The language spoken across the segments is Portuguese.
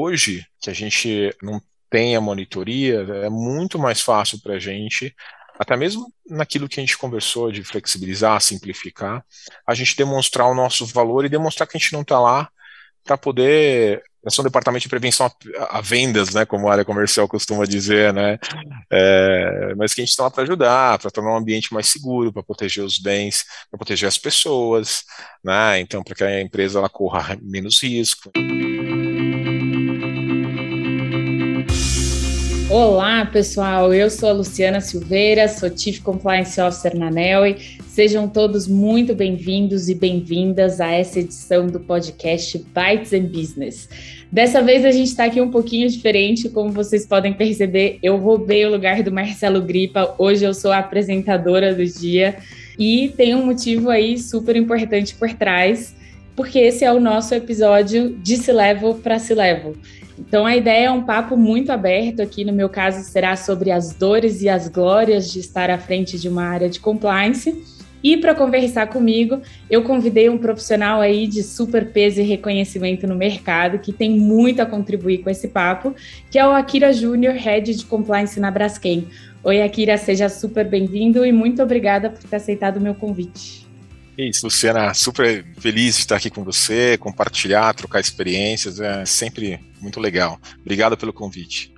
hoje, que a gente não tem a monitoria, é muito mais fácil para a gente, até mesmo naquilo que a gente conversou de flexibilizar, simplificar, a gente demonstrar o nosso valor e demonstrar que a gente não está lá para poder nós somos um departamento de prevenção a, a, vendas, né, como a área comercial costuma dizer, né, é, mas que a gente está lá para ajudar, para tornar um ambiente mais seguro, para proteger os bens, para proteger as pessoas, né, então para que a empresa ela corra menos risco. Olá, pessoal. Eu sou a Luciana Silveira, sou Chief Compliance Officer na Nelly. Sejam todos muito bem-vindos e bem-vindas a essa edição do podcast Bytes and Business. Dessa vez a gente está aqui um pouquinho diferente, como vocês podem perceber, eu roubei o lugar do Marcelo Gripa. Hoje eu sou a apresentadora do dia e tem um motivo aí super importante por trás, porque esse é o nosso episódio de Se Levo para Se Levo. Então a ideia é um papo muito aberto aqui, no meu caso será sobre as dores e as glórias de estar à frente de uma área de compliance e para conversar comigo, eu convidei um profissional aí de super peso e reconhecimento no mercado, que tem muito a contribuir com esse papo, que é o Akira Júnior, Head de Compliance na Braskem. Oi, Akira, seja super bem-vindo e muito obrigada por ter aceitado o meu convite. Isso, Luciana, super feliz de estar aqui com você, compartilhar, trocar experiências, é sempre muito legal. Obrigado pelo convite.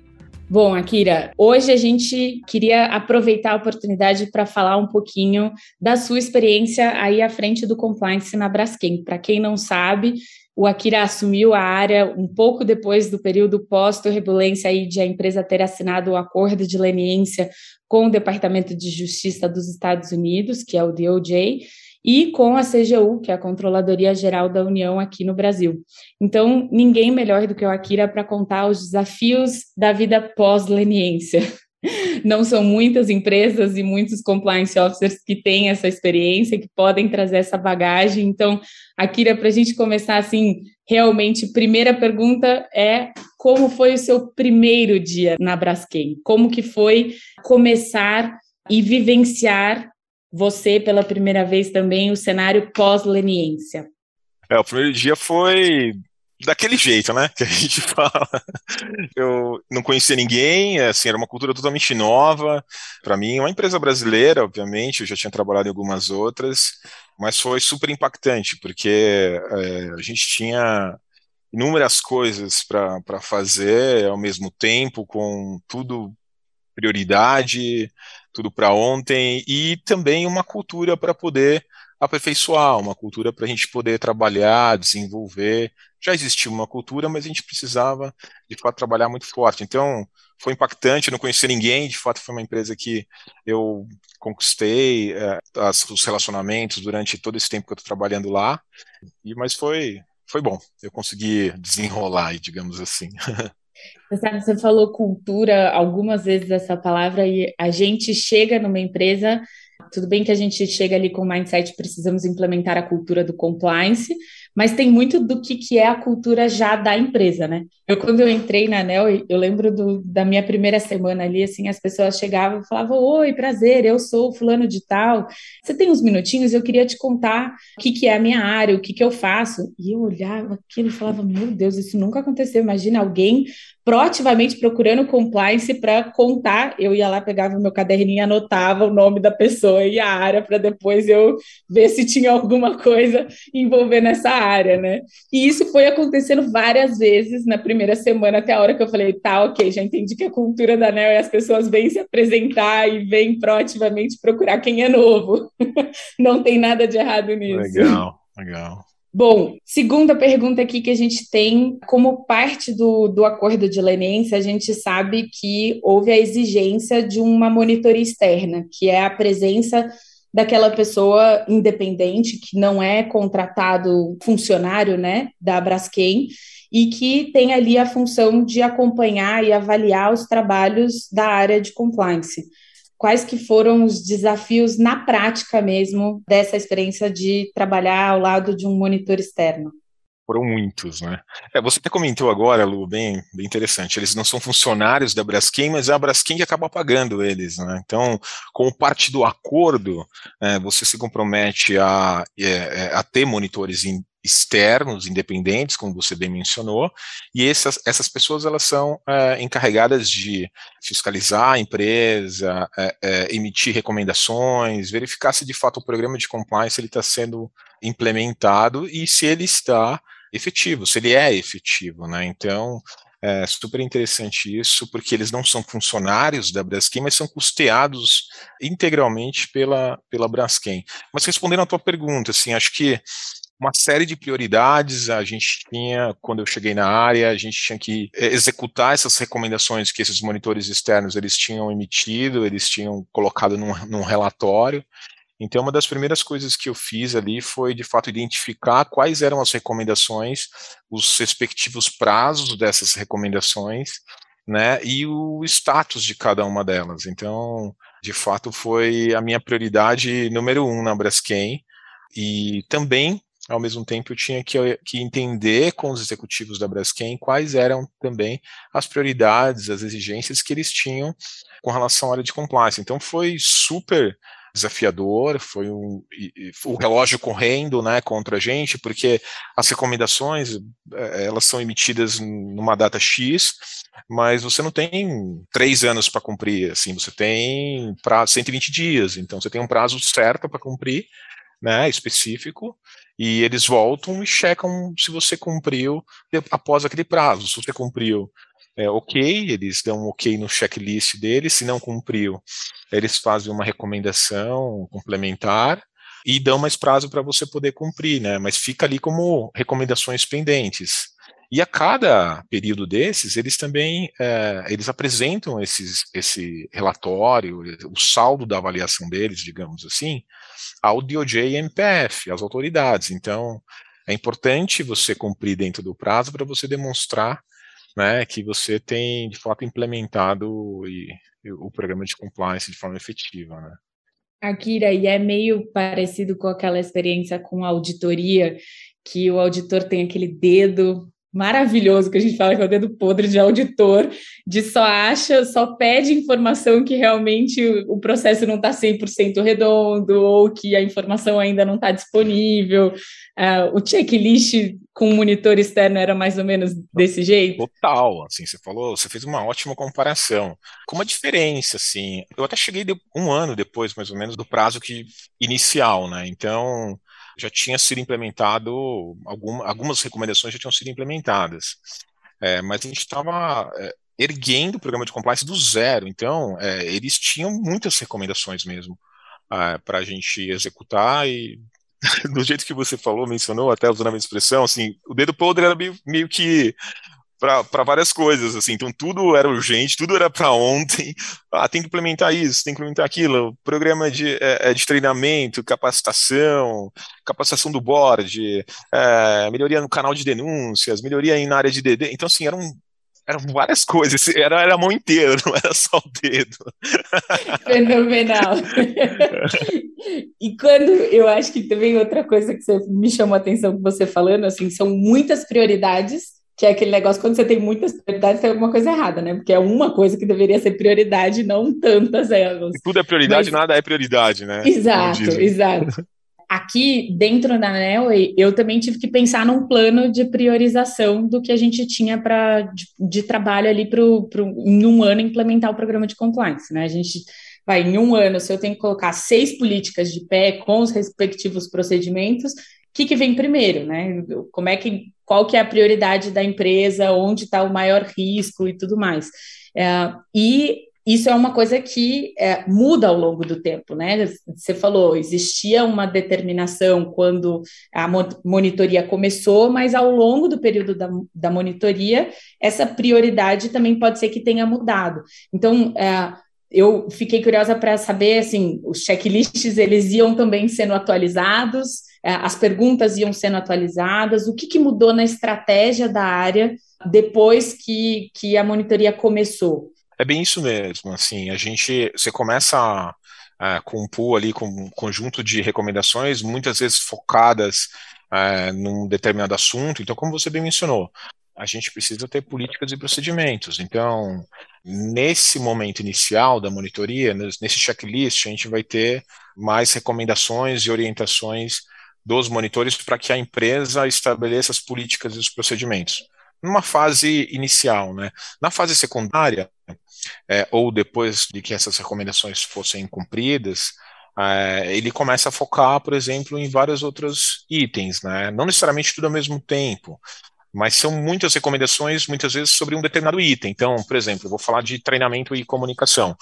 Bom, Akira, hoje a gente queria aproveitar a oportunidade para falar um pouquinho da sua experiência aí à frente do compliance na Braskem. Para quem não sabe, o Akira assumiu a área um pouco depois do período pós-turbulência aí de a empresa ter assinado o acordo de leniência com o Departamento de Justiça dos Estados Unidos, que é o DOJ, e com a CGU, que é a Controladoria Geral da União aqui no Brasil. Então, ninguém melhor do que o Akira para contar os desafios da vida pós-leniência. Não são muitas empresas e muitos compliance officers que têm essa experiência, que podem trazer essa bagagem. Então, Akira, para a gente começar assim, realmente, primeira pergunta é como foi o seu primeiro dia na Braskem? Como que foi começar e vivenciar você pela primeira vez também o cenário pós-leniência? É, o primeiro dia foi daquele jeito, né, que a gente fala. Eu não conhecia ninguém, assim, era uma cultura totalmente nova para mim, uma empresa brasileira, obviamente, eu já tinha trabalhado em algumas outras, mas foi super impactante, porque é, a gente tinha inúmeras coisas para fazer ao mesmo tempo, com tudo prioridade, tudo para ontem, e também uma cultura para poder aperfeiçoar, uma cultura para a gente poder trabalhar, desenvolver. Já existia uma cultura, mas a gente precisava, de fato, trabalhar muito forte. Então, foi impactante, não conhecia ninguém, de fato, foi uma empresa que eu conquistei é, as, os relacionamentos durante todo esse tempo que eu estou trabalhando lá, e, mas foi, foi bom, eu consegui desenrolar, digamos assim. Você você falou cultura algumas vezes essa palavra e a gente chega numa empresa, tudo bem que a gente chega ali com o mindset, precisamos implementar a cultura do compliance, mas tem muito do que, que é a cultura já da empresa, né? Eu, quando eu entrei na ANEL, eu lembro do, da minha primeira semana ali, assim, as pessoas chegavam e falavam, oi, prazer, eu sou fulano de tal, você tem uns minutinhos, eu queria te contar o que, que é a minha área, o que, que eu faço. E eu olhava aquilo e falava, meu Deus, isso nunca aconteceu, imagina alguém proativamente procurando compliance para contar. Eu ia lá, pegava meu caderninho, anotava o nome da pessoa e a área para depois eu ver se tinha alguma coisa envolvendo essa área, né? E isso foi acontecendo várias vezes na primeira semana, até a hora que eu falei, tá, ok, já entendi que a cultura da NEL é as pessoas vêm se apresentar e vêm proativamente procurar quem é novo. Não tem nada de errado nisso. Legal, legal. Bom, segunda pergunta aqui que a gente tem, como parte do, do acordo de leniência, a gente sabe que houve a exigência de uma monitoria externa, que é a presença daquela pessoa independente que não é contratado funcionário, né, da Braskem, e que tem ali a função de acompanhar e avaliar os trabalhos da área de compliance quais que foram os desafios na prática mesmo dessa experiência de trabalhar ao lado de um monitor externo? Foram muitos, né? É, você até comentou agora, Lu, bem, bem interessante. Eles não são funcionários da Braskem, mas é a Braskem que acaba pagando eles, né? Então, como parte do acordo, é, você se compromete a, é, é a ter monitores externos, independentes, como você bem mencionou, e essas, essas pessoas elas são é, encarregadas de fiscalizar a empresa, é, é, emitir recomendações, verificar se de fato o programa de compliance está sendo implementado e se ele está efetivo, se ele é efetivo, né? Então, é super interessante isso, porque eles não são funcionários da Braskem, mas são custeados integralmente pela, pela Braskem. Mas respondendo à tua pergunta, assim, acho que uma série de prioridades a gente tinha quando eu cheguei na área, a gente tinha que executar essas recomendações que esses monitores externos eles tinham emitido, eles tinham colocado num, num relatório, então, uma das primeiras coisas que eu fiz ali foi, de fato, identificar quais eram as recomendações, os respectivos prazos dessas recomendações, né, e o status de cada uma delas. Então, de fato, foi a minha prioridade número um na Braskem, e também, ao mesmo tempo, eu tinha que, que entender com os executivos da Braskem quais eram também as prioridades, as exigências que eles tinham com relação à área de compliance. Então, foi super desafiador, foi um, o relógio correndo né, contra a gente, porque as recomendações é, elas são emitidas numa data X, mas você não tem três anos para cumprir, assim, você tem prazo 120 dias, então você tem um prazo certo para cumprir, né, específico, e eles voltam e checam se você cumpriu após aquele prazo. Se você cumpriu é, ok, eles dão um ok no checklist deles, se não cumpriu, eles fazem uma recomendação complementar e dão mais prazo para você poder cumprir, né? Mas fica ali como recomendações pendentes. E a cada período desses, eles também é, eles apresentam esses, esse relatório, o saldo da avaliação deles, digamos assim, ao DOJ e MPF, às autoridades. Então, é importante você cumprir dentro do prazo para você demonstrar né, que você tem de fato implementado e, e o programa de compliance de forma efetiva, né? Akira, e é meio parecido com aquela experiência com auditoria, que o auditor tem aquele dedo maravilhoso que a gente fala que é o dedo podre de auditor, de só acha, só pede informação que realmente o processo não está 100% redondo ou que a informação ainda não está disponível. Uh, o checklist com monitor externo era mais ou menos desse jeito? Total, assim, você falou, você fez uma ótima comparação. Com uma diferença, assim, eu até cheguei um ano depois, mais ou menos, do prazo que inicial, né? Então, já tinha sido implementado, algum, algumas recomendações já tinham sido implementadas. É, mas a gente estava é, erguendo o programa de compliance do zero, então é, eles tinham muitas recomendações mesmo é, para a gente executar e do jeito que você falou, mencionou, até usando a minha expressão, assim, o dedo podre era meio, meio que para várias coisas, assim, então tudo era urgente, tudo era para ontem, ah, tem que implementar isso, tem que implementar aquilo, programa de, é, é, de treinamento, capacitação, capacitação do board, é, melhoria no canal de denúncias, melhoria na área de DD, então assim, eram, eram várias coisas, era, era a mão inteira, não era só o dedo. Fenomenal. e quando, eu acho que também outra coisa que você, me chamou a atenção que você falando, assim, são muitas prioridades, que é aquele negócio, quando você tem muitas prioridades, tem alguma coisa errada, né? Porque é uma coisa que deveria ser prioridade, não tantas elas. E tudo é prioridade, Mas... nada é prioridade, né? Exato, exato. Aqui, dentro da Nelway, eu também tive que pensar num plano de priorização do que a gente tinha para de, de, trabalho ali para em um ano implementar o programa de compliance, né? A gente vai, em um ano, se eu tenho que colocar seis políticas de pé com os respectivos procedimentos, que, que vem primeiro, né? Como é que qual que é a prioridade da empresa, onde está o maior risco e tudo mais. É, e isso é uma coisa que é, muda ao longo do tempo, né? Você falou, existia uma determinação quando a monitoria começou, mas ao longo do período da, da monitoria, essa prioridade também pode ser que tenha mudado. Então, é, eu fiquei curiosa para saber, assim, os checklists, eles iam também sendo atualizados, as perguntas iam sendo atualizadas, o que, que mudou na estratégia da área depois que, que a monitoria começou? É bem isso mesmo, assim, a gente, você começa é, com um pool ali, com um conjunto de recomendações, muitas vezes focadas é, num determinado assunto, então, como você bem mencionou, a gente precisa ter políticas e procedimentos. Então, nesse momento inicial da monitoria, nesse checklist, a gente vai ter mais recomendações e orientações dos monitores para que a empresa estabeleça as políticas e os procedimentos. Numa fase inicial, né? Na fase secundária, é, ou depois de que essas recomendações fossem cumpridas, é, ele começa a focar, por exemplo, em vários outros itens, né? Não necessariamente tudo ao mesmo tempo, mas são muitas recomendações, muitas vezes, sobre um determinado item. Então, por exemplo, eu vou falar de treinamento e comunicação.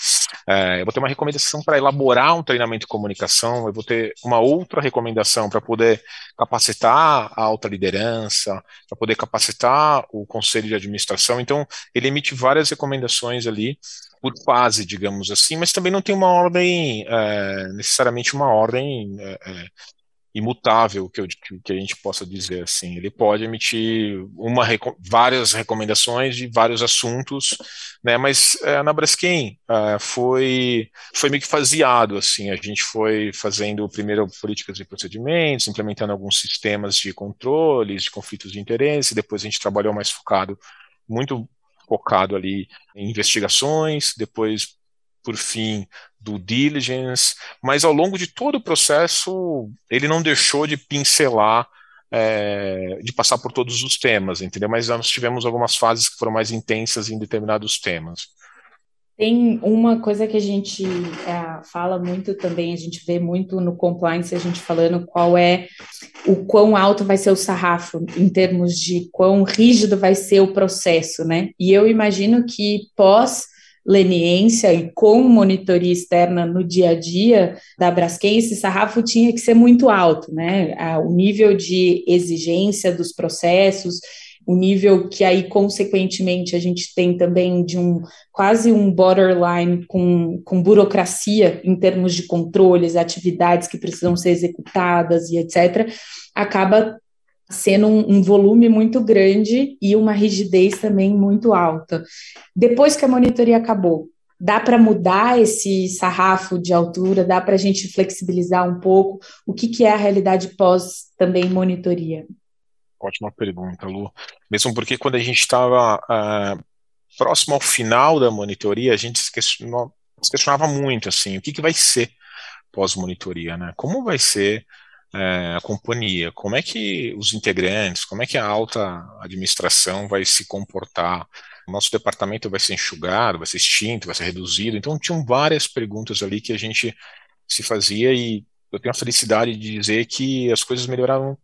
É, eu vou ter uma recomendação para elaborar um treinamento e comunicação, eu vou ter uma outra recomendação para poder capacitar a alta liderança, para poder capacitar o conselho de administração. Então, ele emite várias recomendações ali por fase, digamos assim, mas também não tem uma ordem, é, necessariamente uma ordem é, imutável que, eu, que, a gente possa dizer assim. Ele pode emitir uma, várias recomendações de vários assuntos, né? Mas é, na Braskem é, foi foi meio que faseado assim. A gente foi fazendo primeiro políticas e procedimentos, implementando alguns sistemas de controles de conflitos de interesse. Depois a gente trabalhou mais focado, muito focado ali em investigações. Depois por fim, do diligence, mas ao longo de todo o processo ele não deixou de pincelar, é, de passar por todos os temas, entendeu? Mas nós tivemos algumas fases que foram mais intensas em determinados temas. Tem uma coisa que a gente é, fala muito também, a gente vê muito no compliance, a gente falando qual é o quão alto vai ser o sarrafo em termos de quão rígido vai ser o processo, né? E eu imagino que pós leniência e com monitoria externa no dia a dia da Braskem, esse sarrafo tinha que ser muito alto, né? O nível de exigência dos processos, o nível que aí, consequentemente, a gente tem também de um quase um borderline com, com burocracia em termos de controles, atividades que precisam ser executadas e etc., acaba sendo um, um, volume muito grande e uma rigidez também muito alta. Depois que a monitoria acabou, dá para mudar esse sarrafo de altura, dá para a gente flexibilizar um pouco? O que, que é a realidade pós também monitoria? Ótima pergunta, Lu. Mesmo porque quando a gente estava uh, próximo ao final da monitoria, a gente se, questionou, se questionava muito assim, o que, que vai ser pós-monitoria, né? Como vai ser é, a companhia, como é que os integrantes, como é que a alta administração vai se comportar? O nosso departamento vai ser enxugado, vai ser extinto, vai ser reduzido? Então, tinham várias perguntas ali que a gente se fazia e eu tenho a felicidade de dizer que as coisas melhoraram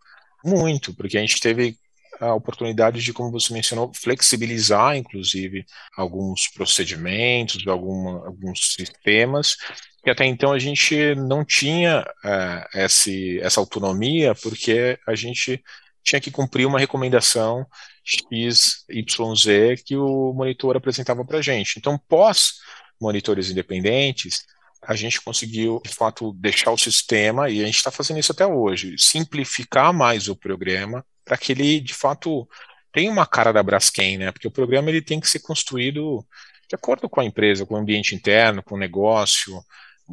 muito, porque a gente teve a oportunidade de, como você mencionou, flexibilizar, inclusive, alguns procedimentos, alguma, alguns sistemas, que até então a gente não tinha uh, esse, essa autonomia, porque a gente tinha que cumprir uma recomendação X, Y, Z que o monitor apresentava para a gente. Então, pós monitores independentes, a gente conseguiu, de fato, deixar o sistema, e a gente está fazendo isso até hoje, simplificar mais o programa para que ele, de fato, tenha uma cara da Braskem, né? Porque o programa ele tem que ser construído de acordo com a empresa, com o ambiente interno, com o negócio,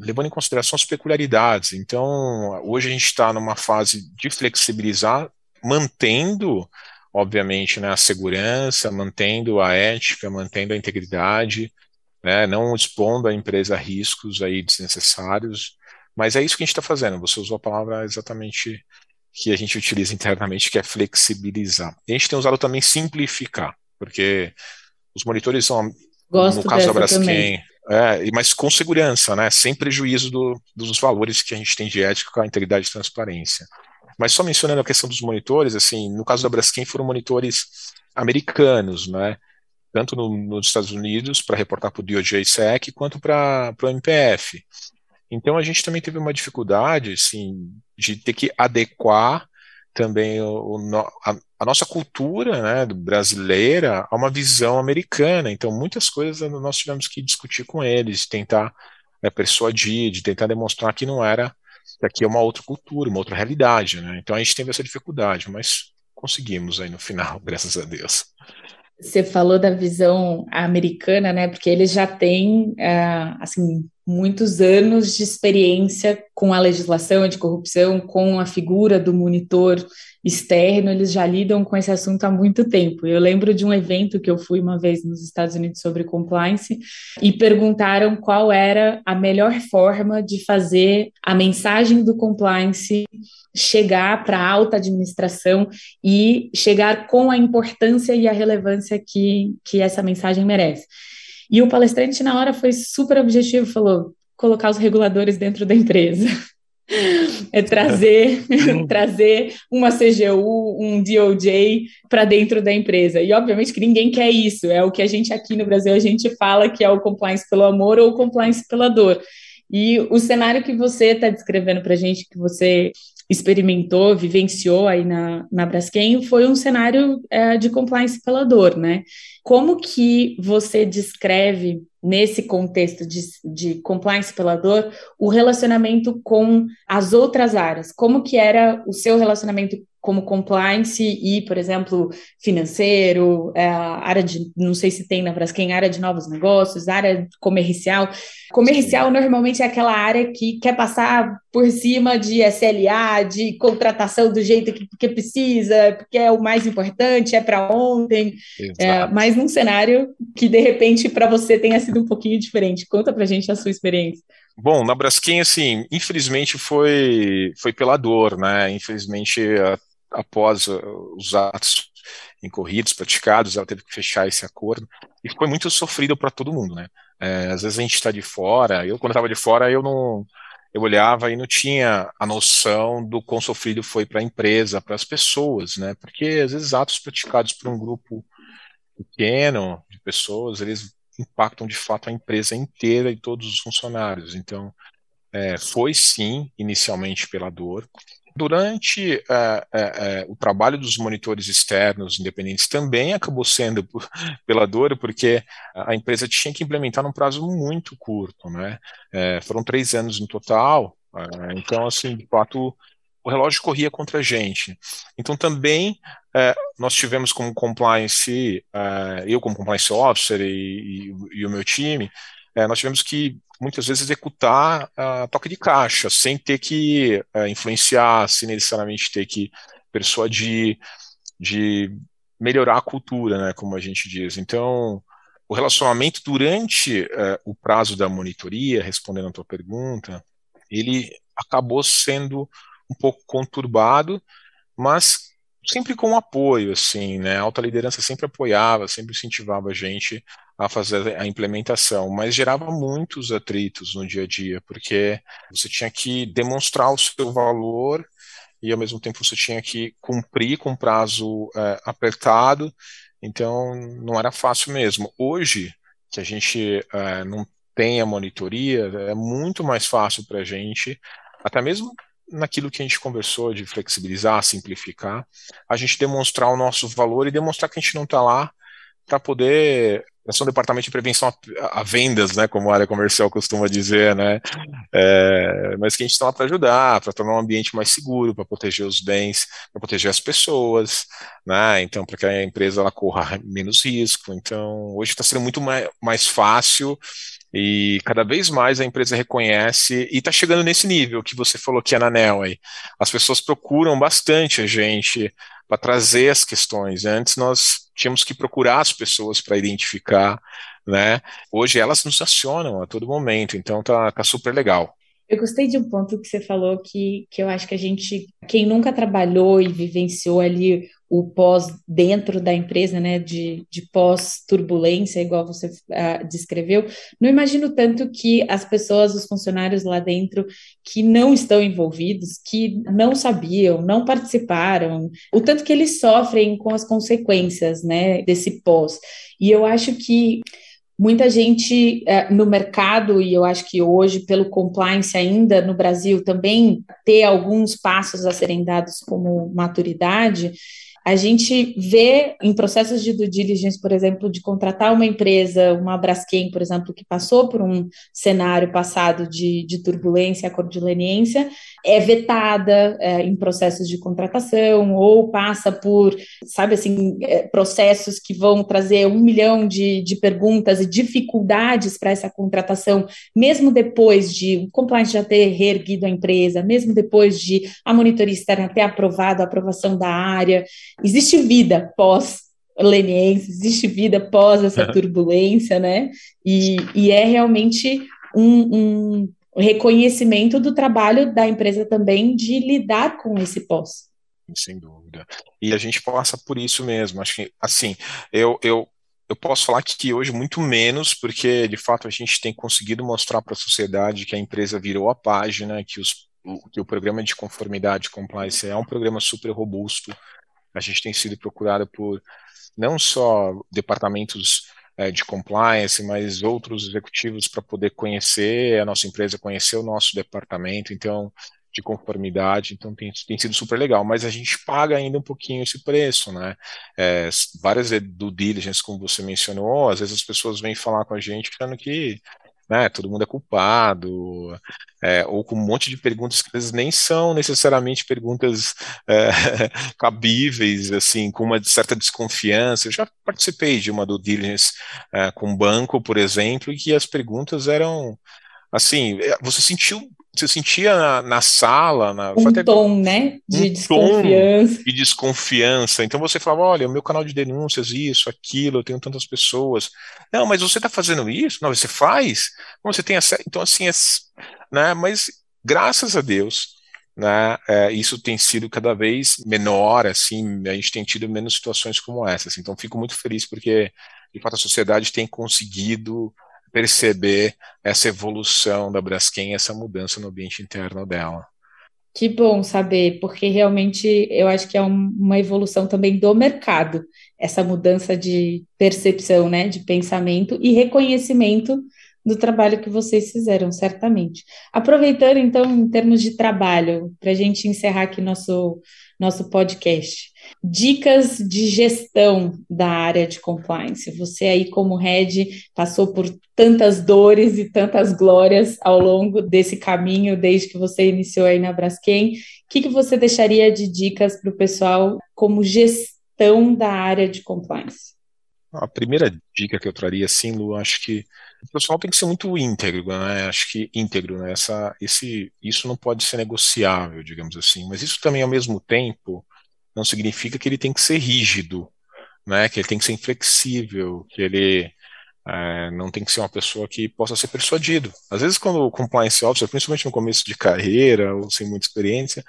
levando em consideração as peculiaridades. Então, hoje a gente está numa fase de flexibilizar, mantendo, obviamente, né, a segurança, mantendo a ética, mantendo a integridade, né, não expondo a empresa a riscos aí desnecessários. Mas é isso que a gente está fazendo. Você usou a palavra exatamente que a gente utiliza internamente, que é flexibilizar. A gente tem usado também simplificar, porque os monitores são, Gosto no caso da Braskem, é, mas com segurança, né? Sem prejuízo do, dos valores que a gente tem de ética, integridade e transparência. Mas só mencionando a questão dos monitores, assim, no caso da Braskem foram monitores americanos, né? Tanto no, nos Estados Unidos para reportar para o DOJ SEC quanto para o MPF. Então a gente também teve uma dificuldade, assim, de ter que adequar também o, a, a, nossa cultura né, brasileira a uma visão americana. Então, muitas coisas nós tivemos que discutir com eles, tentar né, persuadir, de tentar demonstrar que não era, que aqui é uma outra cultura, uma outra realidade. Né? Então, a gente teve essa dificuldade, mas conseguimos aí no final, graças a Deus. Você falou da visão americana, né? Porque eles já têm, uh, assim, muitos anos de experiência com a legislação anticorrupção, com a figura do monitor externo, eles já lidam com esse assunto há muito tempo. Eu lembro de um evento que eu fui uma vez nos Estados Unidos sobre compliance e perguntaram qual era a melhor forma de fazer a mensagem do compliance chegar para a alta administração e chegar com a importância e a relevância que, que essa mensagem merece. E o palestrante, na hora, foi super objetivo, falou: colocar os reguladores dentro da empresa. é trazer trazer uma CGU, um DOJ para dentro da empresa. E obviamente que ninguém quer isso. É o que a gente aqui no Brasil a gente fala que é o compliance pelo amor ou o compliance pela dor. E o cenário que você está descrevendo para a gente, que você experimentou, vivenciou aí na, na Braskem, foi um cenário é, de compliance pela dor, né? Como que você descreve nesse contexto de, de compliance pela dor, o relacionamento com as outras áreas. Como que era o seu relacionamento como compliance e, por exemplo, financeiro, é, área de, não sei se tem na Braskem, área de novos negócios, área comercial. Comercial normalmente é aquela área que quer passar por cima de SLA, de contratação do jeito que, que precisa, porque é o mais importante, é para ontem, é, mas num cenário que de repente para você tenha sido um pouquinho diferente. Conta para gente a sua experiência. Bom, na Braskem, assim, infelizmente foi, foi pela dor, né? Infelizmente, a, após uh, os atos incorridos, praticados, ela teve que fechar esse acordo. E foi muito sofrido para todo mundo, né? É, às vezes a gente está de fora, eu quando estava de fora, eu não eu olhava e não tinha a noção do quão sofrido foi para a empresa, para as pessoas, né? Porque às vezes atos praticados por um grupo pequeno de pessoas, eles impactam de fato a empresa inteira e todos os funcionários. Então, é, foi sim, inicialmente pela dor. Durante é, é, é o trabalho dos monitores externos independentes também acabou sendo por, pela dor, porque a empresa tinha que implementar num prazo muito curto, né? Foram três anos no total, então, assim, de fato, o relógio corria contra a gente. Então, também é, nós tivemos como compliance, é, eu como compliance officer e, e, e o meu time, é, nós tivemos que muitas vezes executar a toque de caixa, sem ter que é, influenciar, sem necessariamente ter que persuadir, de melhorar a cultura, né, como a gente diz. Então, o relacionamento durante é, o prazo da monitoria, respondendo a tua pergunta, ele acabou sendo um pouco conturbado, mas sempre com apoio, assim, né? A alta liderança sempre apoiava, sempre incentivava a gente a fazer a implementação, mas gerava muitos atritos no dia a dia, porque você tinha que demonstrar o seu valor e ao mesmo tempo você tinha que cumprir com prazo é, apertado, então não era fácil mesmo. Hoje, que a gente é, não tem a monitoria, é muito mais fácil para a gente, até mesmo naquilo que a gente conversou de flexibilizar, simplificar, a gente demonstrar o nosso valor e demonstrar que a gente não está lá para poder é um departamento de prevenção a, a, vendas, né, como a área comercial costuma dizer, né, é, mas que a gente está lá para ajudar, para tornar um ambiente mais seguro, para proteger os bens, para proteger as pessoas, né, então para que a empresa ela corra menos risco. Então hoje está sendo muito mais, mais fácil e cada vez mais a empresa reconhece e está chegando nesse nível que você falou que é na NEL aí. As pessoas procuram bastante a gente para trazer as questões. Antes nós tínhamos que procurar as pessoas para identificar, né? Hoje elas nos acionam a todo momento, então tá, tá super legal. Eu gostei de um ponto que você falou que, que eu acho que a gente, quem nunca trabalhou e vivenciou ali o pós dentro da empresa, né, de, de pós-turbulência, igual você uh, descreveu, não imagino tanto que as pessoas, os funcionários lá dentro, que não estão envolvidos, que não sabiam, não participaram, o tanto que eles sofrem com as consequências, né, desse pós. E eu acho que Muita gente é, no mercado, e eu acho que hoje, pelo compliance ainda no Brasil, também ter alguns passos a serem dados como maturidade, a gente vê em processos de due diligence, por exemplo, de contratar uma empresa, uma Braskem, por exemplo, que passou por um cenário passado de, de turbulência, cordileniência, é vetada é, em processos de contratação ou passa por, sabe assim, é, processos que vão trazer um milhão de, de perguntas e dificuldades para essa contratação, mesmo depois de o compliance já ter reerguido a empresa, mesmo depois de a monitoria externa ter aprovado a aprovação da área. Existe vida pós leniense, existe vida pós essa turbulência, né? E, e é realmente um, um, reconhecimento do trabalho da empresa também de lidar com esse pós. Sem dúvida. E a gente passa por isso mesmo. Acho que, assim, eu, eu, eu posso falar que hoje muito menos, porque de fato a gente tem conseguido mostrar para a sociedade que a empresa virou a página, que, os, que o programa de conformidade compliance é um programa super robusto, a gente tem sido procurado por não só departamentos é, de compliance, mas outros executivos para poder conhecer a nossa empresa, conhecer o nosso departamento, então de conformidade, então tem, tem sido super legal, mas a gente paga ainda um pouquinho esse preço, né? É, várias do diligence, como você mencionou, às vezes as pessoas vêm falar com a gente achando que né, todo mundo é culpado, é, ou com um monte de perguntas que às vezes nem são necessariamente perguntas é, cabíveis, assim, com uma certa desconfiança. Eu já participei de uma do diligence é, com banco, por exemplo, e que as perguntas eram assim, é, você sentiu você sentia na, na sala, na, um até, tom, né, de um desconfiança. de desconfiança. Então você falava, olha, o meu canal de denúncias, isso, aquilo, eu tenho tantas pessoas. Não, mas você está fazendo isso? Não, você faz? Não, você tem acesso. Então assim, é, né? Mas graças a Deus, né, é, isso tem sido cada vez menor, assim, a gente tem tido menos situações como essas. Então fico muito feliz porque de fato a sociedade tem conseguido perceber essa evolução da Braskem, essa mudança no ambiente interno dela. Que bom saber, porque realmente eu acho que é um, uma evolução também do mercado, essa mudança de percepção, né, de pensamento e reconhecimento do trabalho que vocês fizeram, certamente. Aproveitando, então, em termos de trabalho, para a gente encerrar aqui nosso, nosso podcast dicas de gestão da área de compliance. Você aí como head passou por tantas dores e tantas glórias ao longo desse caminho desde que você iniciou aí na Braskem. O que, que você deixaria de dicas para o pessoal como gestão da área de compliance? A primeira dica que eu traria, sim, Lu, acho que o pessoal tem que ser muito íntegro, né? Acho que íntegro, né? Essa, esse, isso não pode ser negociável, digamos assim. Mas isso também, ao mesmo tempo, não significa que ele tem que ser rígido, né? Que ele tem que ser inflexível, que ele é, não tem que ser uma pessoa que possa ser persuadido. Às vezes, quando o compliance officer, principalmente no começo de carreira ou sem muita experiência,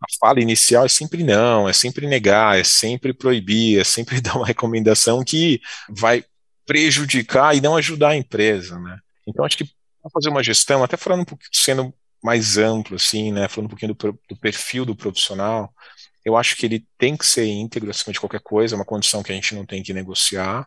a fala inicial é sempre não, é sempre negar, é sempre proibir, é sempre dar uma recomendação que vai prejudicar e não ajudar a empresa, né? Então, acho que para fazer uma gestão, até falando um pouquinho, sendo mais amplo, assim, né? Falando um pouquinho do, do perfil do profissional, eu acho que ele tem que ser íntegro acima de qualquer coisa, é uma condição que a gente não tem que negociar,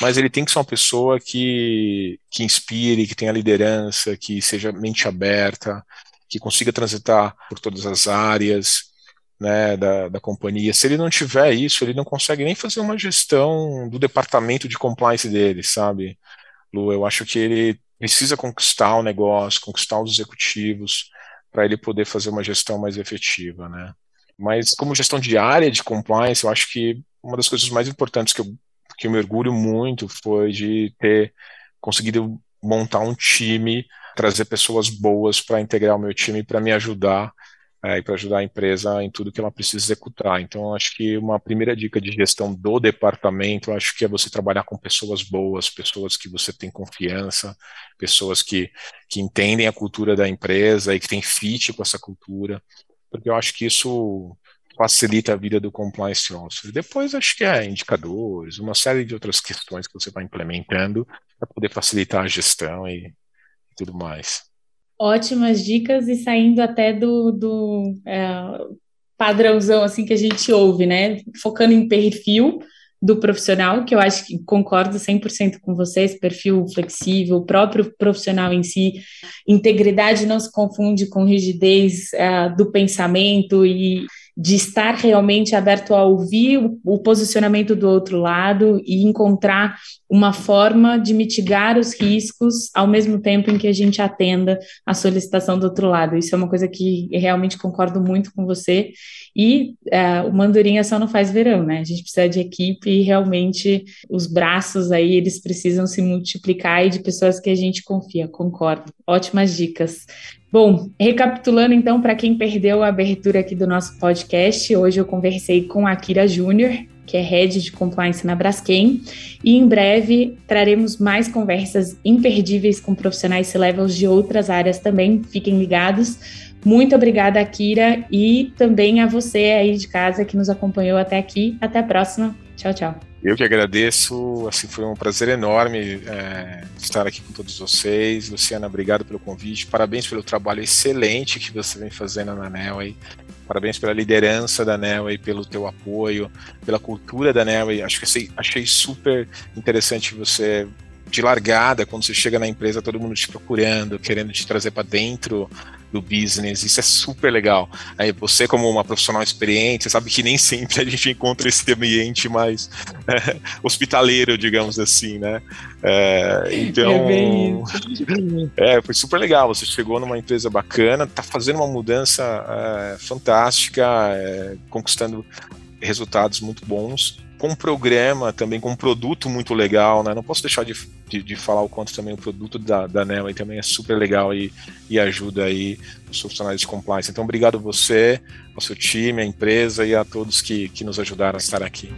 mas ele tem que ser uma pessoa que, que inspire, que tenha liderança, que seja mente aberta, que consiga transitar por todas as áreas né, da, da companhia. Se ele não tiver isso, ele não consegue nem fazer uma gestão do departamento de compliance dele, sabe? Lu, eu acho que ele precisa conquistar o negócio, conquistar os executivos, para ele poder fazer uma gestão mais efetiva, né? Mas como gestão diária de compliance, eu acho que uma das coisas mais importantes que eu, que eu me orgulho muito foi de ter conseguido montar um time, trazer pessoas boas para integrar o meu time para me ajudar é, e para ajudar a empresa em tudo que ela precisa executar. Então, acho que uma primeira dica de gestão do departamento, acho que é você trabalhar com pessoas boas, pessoas que você tem confiança, pessoas que, que entendem a cultura da empresa e que têm fit com essa cultura porque eu acho que isso facilita a vida do compliance officer. Depois acho que é indicadores, uma série de outras questões que você vai implementando para poder facilitar a gestão e, tudo mais. Ótimas dicas e saindo até do, do é, padrãozão assim que a gente ouve, né? Focando em perfil, do profissional, que eu acho que concordo 100% com vocês, perfil flexível, próprio profissional em si, integridade não se confunde com rigidez uh, do pensamento e, de estar realmente aberto a ouvir o, o posicionamento do outro lado e encontrar uma forma de mitigar os riscos ao mesmo tempo em que a gente atenda a solicitação do outro lado. Isso é uma coisa que realmente concordo muito com você. E uh, o Mandurinha só não faz verão, né? A gente precisa de equipe e realmente os braços aí, eles precisam se multiplicar e de pessoas que a gente confia, concordo. Ótimas dicas. Bom, recapitulando então, para quem perdeu a abertura aqui do nosso podcast, hoje eu conversei com a Kira Júnior, que é Head de Compliance na Braskem, e em breve traremos mais conversas imperdíveis com profissionais C-Levels de outras áreas também, fiquem ligados. Muito obrigada, Kira, e também a você aí de casa que nos acompanhou até aqui. Até a próxima. Tchau, tchau. Eu que agradeço, assim, foi um prazer enorme é, estar aqui com todos vocês. Luciana, obrigado pelo convite, parabéns pelo trabalho excelente que você vem fazendo na NEL aí. Parabéns pela liderança da NEL e pelo teu apoio, pela cultura da NEL. E acho que achei super interessante você de largada, quando você chega na empresa, todo mundo te procurando, querendo te trazer para dentro do business, isso é super legal. Aí você, como uma profissional experiente, sabe que nem sempre a gente encontra esse ambiente mais é, hospitaleiro, digamos assim, né? É, então, é, é, foi super legal. Você chegou numa empresa bacana, tá fazendo uma mudança é, fantástica, é, conquistando resultados muito bons com um programa, também com um produto muito legal, né? Não posso deixar de, de, de falar o quanto também o produto da, da NEL também é super legal e, e ajuda aí os profissionais de compliance. Então, obrigado a você, ao seu time, à empresa e a todos que, que nos ajudaram a estar aqui.